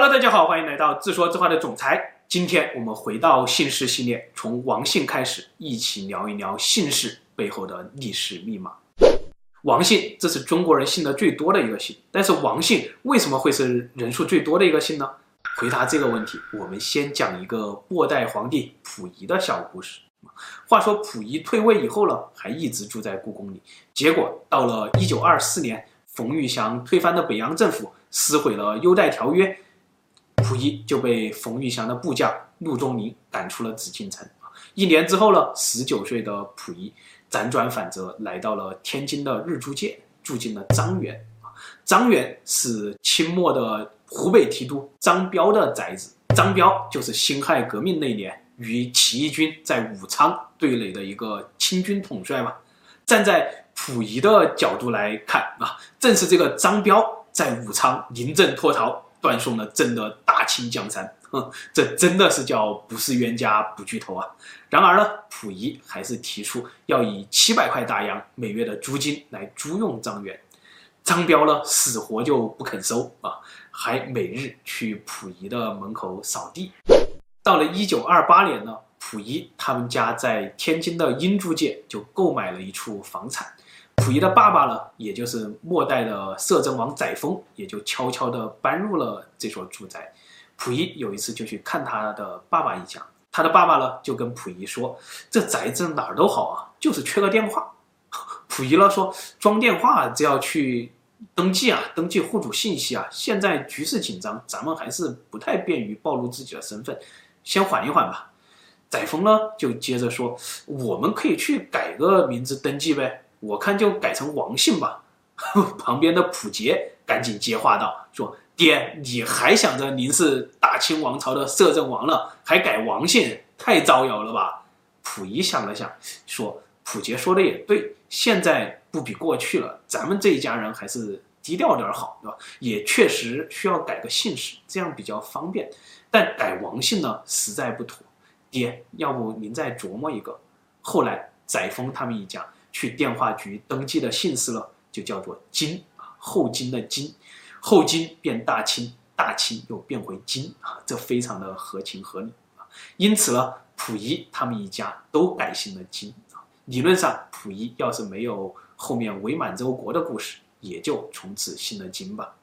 Hello，大家好，欢迎来到自说自话的总裁。今天我们回到姓氏系列，从王姓开始，一起聊一聊姓氏背后的历史密码。王姓，这是中国人姓的最多的一个姓，但是王姓为什么会是人数最多的一个姓呢？回答这个问题，我们先讲一个末代皇帝溥仪的小故事。话说溥仪退位以后呢，还一直住在故宫里，结果到了一九二四年，冯玉祥推翻的北洋政府撕毁了优待条约。溥仪就被冯玉祥的部将陆宗麟赶出了紫禁城。一年之后呢，十九岁的溥仪辗转反侧，来到了天津的日租界，住进了张园。张园是清末的湖北提督张彪的宅子。张彪就是辛亥革命那年与起义军在武昌对垒的一个清军统帅嘛。站在溥仪的角度来看啊，正是这个张彪在武昌临阵脱逃。断送了朕的大清江山，哼，这真的是叫不是冤家不聚头啊！然而呢，溥仪还是提出要以七百块大洋每月的租金来租用张园。张彪呢，死活就不肯收啊，还每日去溥仪的门口扫地。到了一九二八年呢，溥仪他们家在天津的英租界就购买了一处房产。溥仪的爸爸呢，也就是末代的摄政王载沣，也就悄悄地搬入了这所住宅。溥仪有一次就去看他的爸爸一家，他的爸爸呢就跟溥仪说：“这宅子哪儿都好啊，就是缺个电话。” 溥仪呢说：“装电话只要去登记啊，登记户主信息啊。现在局势紧张，咱们还是不太便于暴露自己的身份，先缓一缓吧。”载沣呢就接着说：“我们可以去改个名字登记呗。”我看就改成王姓吧。旁边的溥杰赶紧接话道：“说爹，你还想着您是大清王朝的摄政王了，还改王姓，太招摇了吧？”溥仪想了想，说：“溥杰说的也对，现在不比过去了，咱们这一家人还是低调点好，对吧？也确实需要改个姓氏，这样比较方便。但改王姓呢，实在不妥。爹，要不您再琢磨一个。”后来载沣他们一家。去电话局登记的姓氏了，就叫做金啊，后金的金，后金变大清，大清又变回金啊，这非常的合情合理啊。因此呢，溥仪他们一家都改姓了金啊。理论上，溥仪要是没有后面伪满洲国的故事，也就从此姓了金吧。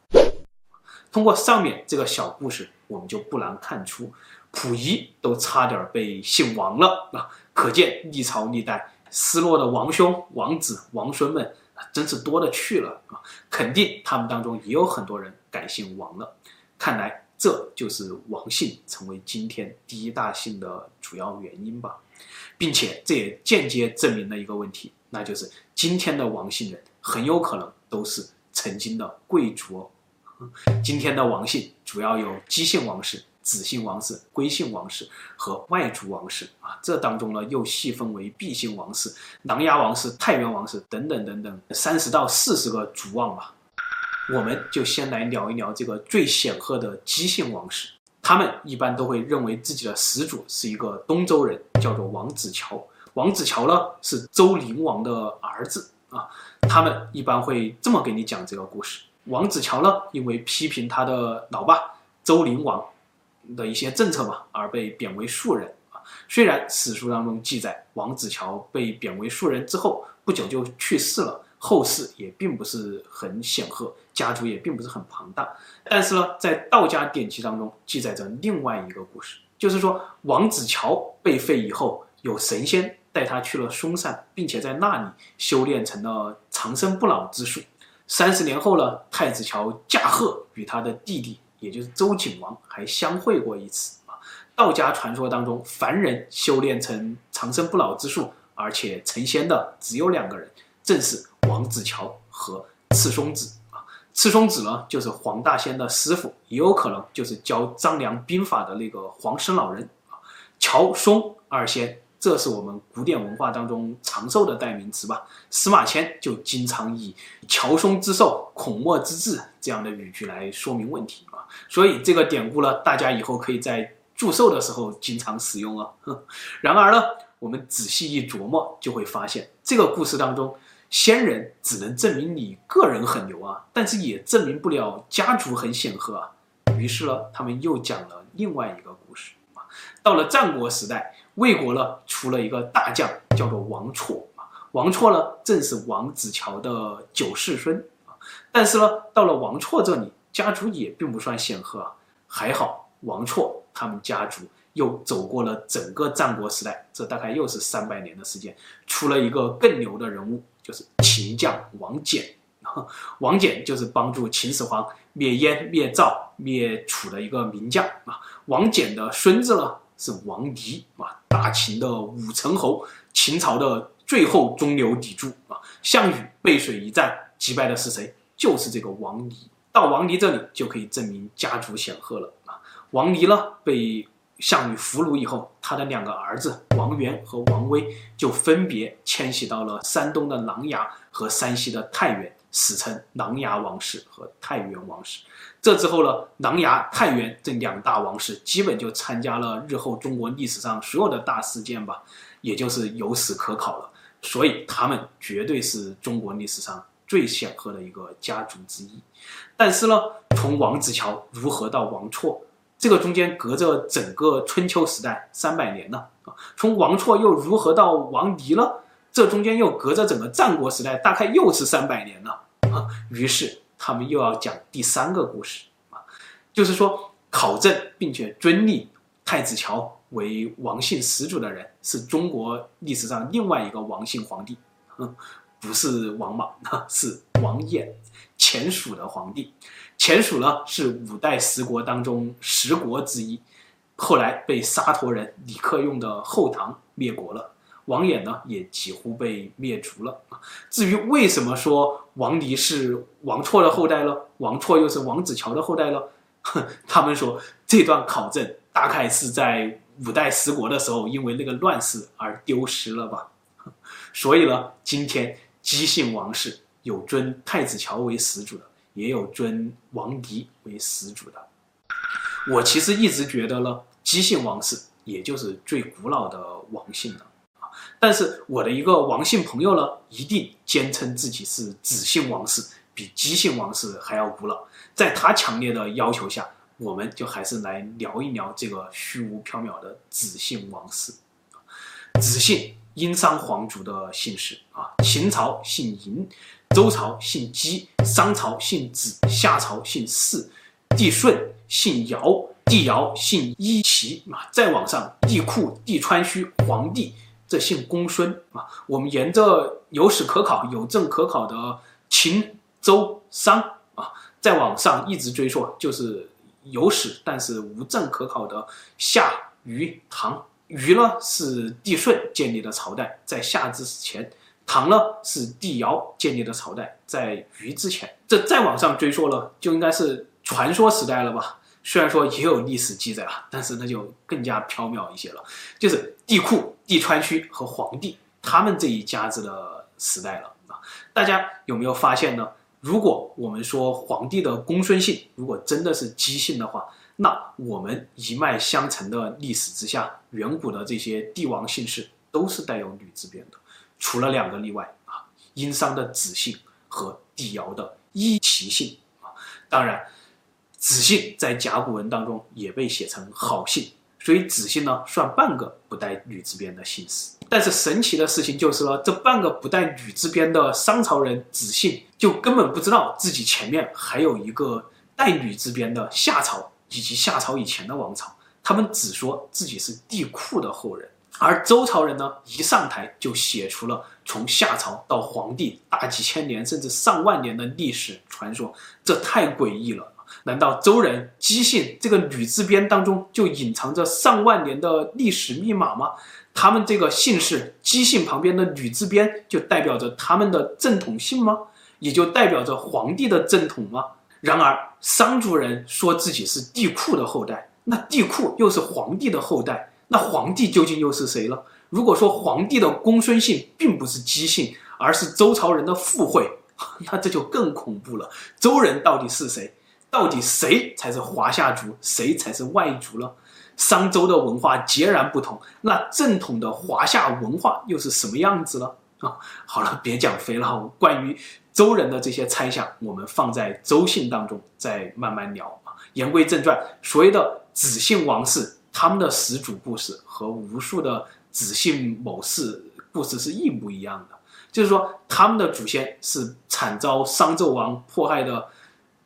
通过上面这个小故事，我们就不难看出，溥仪都差点被姓王了啊，可见历朝历代。失落的王兄、王子、王孙们，真是多了去了啊！肯定他们当中也有很多人改姓王了。看来这就是王姓成为今天第一大姓的主要原因吧，并且这也间接证明了一个问题，那就是今天的王姓人很有可能都是曾经的贵族。今天的王姓主要有姬姓王氏。子姓王氏、归姓王氏和外族王氏啊，这当中呢又细分为毕姓王氏、琅琊王氏、太原王氏等等等等，三十到四十个族望吧。我们就先来聊一聊这个最显赫的姬姓王氏，他们一般都会认为自己的始祖是一个东周人，叫做王子乔。王子乔呢是周灵王的儿子啊，他们一般会这么给你讲这个故事：王子乔呢，因为批评他的老爸周灵王。的一些政策嘛，而被贬为庶人啊。虽然史书当中记载，王子乔被贬为庶人之后不久就去世了，后世也并不是很显赫，家族也并不是很庞大。但是呢，在道家典籍当中记载着另外一个故事，就是说王子乔被废以后，有神仙带他去了嵩山，并且在那里修炼成了长生不老之术。三十年后呢，太子乔驾鹤与他的弟弟。也就是周景王还相会过一次啊。道家传说当中，凡人修炼成长生不老之术，而且成仙的只有两个人，正是王子乔和赤松子啊。赤松子呢，就是黄大仙的师傅，也有可能就是教张良兵法的那个黄生老人啊。乔松二仙。这是我们古典文化当中长寿的代名词吧？司马迁就经常以“乔松之寿，孔墨之志”这样的语句来说明问题啊。所以这个典故呢，大家以后可以在祝寿的时候经常使用啊。然而呢，我们仔细一琢磨，就会发现这个故事当中，先人只能证明你个人很牛啊，但是也证明不了家族很显赫啊。于是呢，他们又讲了另外一个故事啊。到了战国时代，魏国呢出了一个大将，叫做王绰啊。王绰呢正是王子乔的九世孙啊。但是呢，到了王绰这里，家族也并不算显赫啊。还好，王绰他们家族又走过了整个战国时代，这大概又是三百年的时间，出了一个更牛的人物，就是秦将王翦。王翦就是帮助秦始皇灭燕、灭赵、灭楚的一个名将啊。王翦的孙子呢是王离啊，大秦的武成侯，秦朝的最后中流砥柱啊。项羽背水一战击败的是谁？就是这个王离。到王离这里就可以证明家族显赫了啊。王离呢被项羽俘虏以后，他的两个儿子王元和王威就分别迁徙到了山东的琅琊和山西的太原。史称琅琊王氏和太原王氏。这之后呢，琅琊、太原这两大王氏基本就参加了日后中国历史上所有的大事件吧，也就是有史可考了。所以他们绝对是中国历史上最显赫的一个家族之一。但是呢，从王子乔如何到王绰，这个中间隔着整个春秋时代三百年呢？啊，从王绰又如何到王离呢？这中间又隔着整个战国时代，大概又是三百年了。于是他们又要讲第三个故事啊，就是说考证并且尊立太子乔为王姓始祖的人，是中国历史上另外一个王姓皇帝，不是王莽，是王衍，前蜀的皇帝。前蜀呢是五代十国当中十国之一，后来被沙陀人李克用的后唐灭国了。王衍呢，也几乎被灭族了啊。至于为什么说王离是王绰的后代了，王绰又是王子乔的后代了？哼，他们说这段考证大概是在五代十国的时候，因为那个乱世而丢失了吧。所以呢，今天姬姓王氏有尊太子乔为始祖的，也有尊王离为始祖的。我其实一直觉得呢，姬姓王氏也就是最古老的王姓了。但是我的一个王姓朋友呢，一定坚称自己是子姓王氏，比姬姓王氏还要古老。在他强烈的要求下，我们就还是来聊一聊这个虚无缥缈的子姓王氏。子姓殷商皇族的姓氏啊，秦朝姓嬴，周朝姓姬，商朝姓子，夏朝姓氏，帝舜姓尧，帝尧姓伊岐啊，再往上，帝喾、帝川虚、黄帝。这姓公孙啊，我们沿着有史可考、有证可考的秦、周、商啊，再往上一直追溯，就是有史但是无证可考的夏、禹、唐。禹呢是帝舜建立的朝代，在夏之前；唐呢是帝尧建立的朝代，在禹之前。这再往上追溯了，就应该是传说时代了吧。虽然说也有历史记载啊，但是那就更加缥缈一些了。就是帝嚳、帝川区和黄帝他们这一家子的时代了啊。大家有没有发现呢？如果我们说黄帝的公孙姓如果真的是姬姓的话，那我们一脉相承的历史之下，远古的这些帝王姓氏都是带有女字边的，除了两个例外啊，殷商的子姓和帝尧的伊岐姓啊。当然。子姓在甲骨文当中也被写成好姓，所以子姓呢算半个不带女字边的姓氏。但是神奇的事情就是呢，这半个不带女字边的商朝人子姓就根本不知道自己前面还有一个带女字边的夏朝以及夏朝以前的王朝，他们只说自己是帝嚳的后人。而周朝人呢，一上台就写出了从夏朝到黄帝大几千年甚至上万年的历史传说，这太诡异了。难道周人姬姓这个女字边当中就隐藏着上万年的历史密码吗？他们这个姓氏姬姓旁边的女字边就代表着他们的正统姓吗？也就代表着皇帝的正统吗？然而商族人说自己是帝嚳的后代，那帝嚳又是皇帝的后代，那皇帝究竟又是谁了？如果说皇帝的公孙姓并不是姬姓，而是周朝人的附会，那这就更恐怖了。周人到底是谁？到底谁才是华夏族，谁才是外族呢？商周的文化截然不同，那正统的华夏文化又是什么样子呢？啊，好了，别讲肥了。关于周人的这些猜想，我们放在周姓当中再慢慢聊啊。言归正传，所谓的子姓王氏，他们的始祖故事和无数的子姓某氏故事是一模一样的，就是说他们的祖先是惨遭商纣王迫害的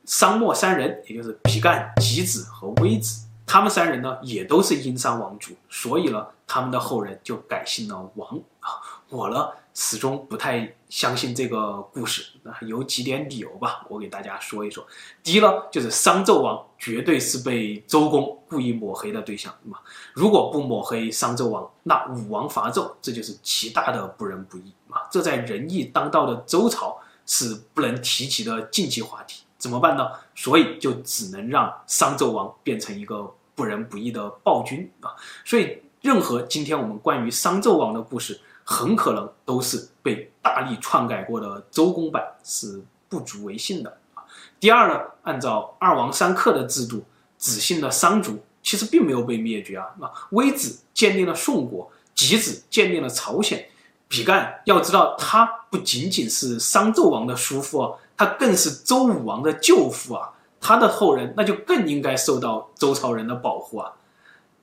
商末三人，也就是比干、吉子和微子。他们三人呢，也都是殷商王族，所以呢，他们的后人就改姓了王啊。我呢，始终不太相信这个故事，有几点理由吧，我给大家说一说。第一呢，就是商纣王绝对是被周公故意抹黑的对象嘛。如果不抹黑商纣王，那武王伐纣，这就是极大的不仁不义啊。这在仁义当道的周朝是不能提及的禁忌话题，怎么办呢？所以就只能让商纣王变成一个。不仁不义的暴君啊，所以任何今天我们关于商纣王的故事，很可能都是被大力篡改过的周公版，是不足为信的啊。第二呢，按照二王三克的制度，子姓的商族其实并没有被灭绝啊。啊，微子建立了宋国，箕子建立了朝鲜，比干要知道他不仅仅是商纣王的叔父，他更是周武王的舅父啊。他的后人那就更应该受到周朝人的保护啊。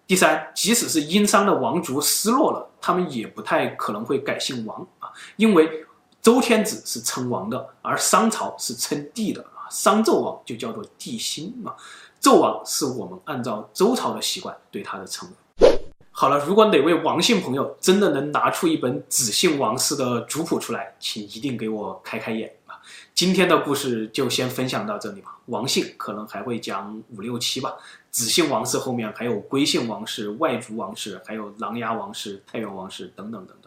第三，即使是殷商的王族失落了，他们也不太可能会改姓王啊，因为周天子是称王的，而商朝是称帝的啊。商纣王就叫做帝辛嘛，纣王是我们按照周朝的习惯对他的称呼。好了，如果哪位王姓朋友真的能拿出一本子姓王氏的族谱出来，请一定给我开开眼啊！今天的故事就先分享到这里吧。王姓可能还会讲五六七吧，子姓王氏后面还有归姓王氏、外族王氏，还有琅琊王氏、太原王氏等等等等。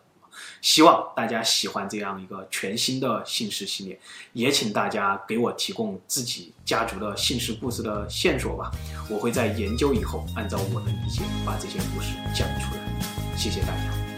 希望大家喜欢这样一个全新的姓氏系列，也请大家给我提供自己家族的姓氏故事的线索吧，我会在研究以后按照我的理解把这些故事讲出来。谢谢大家。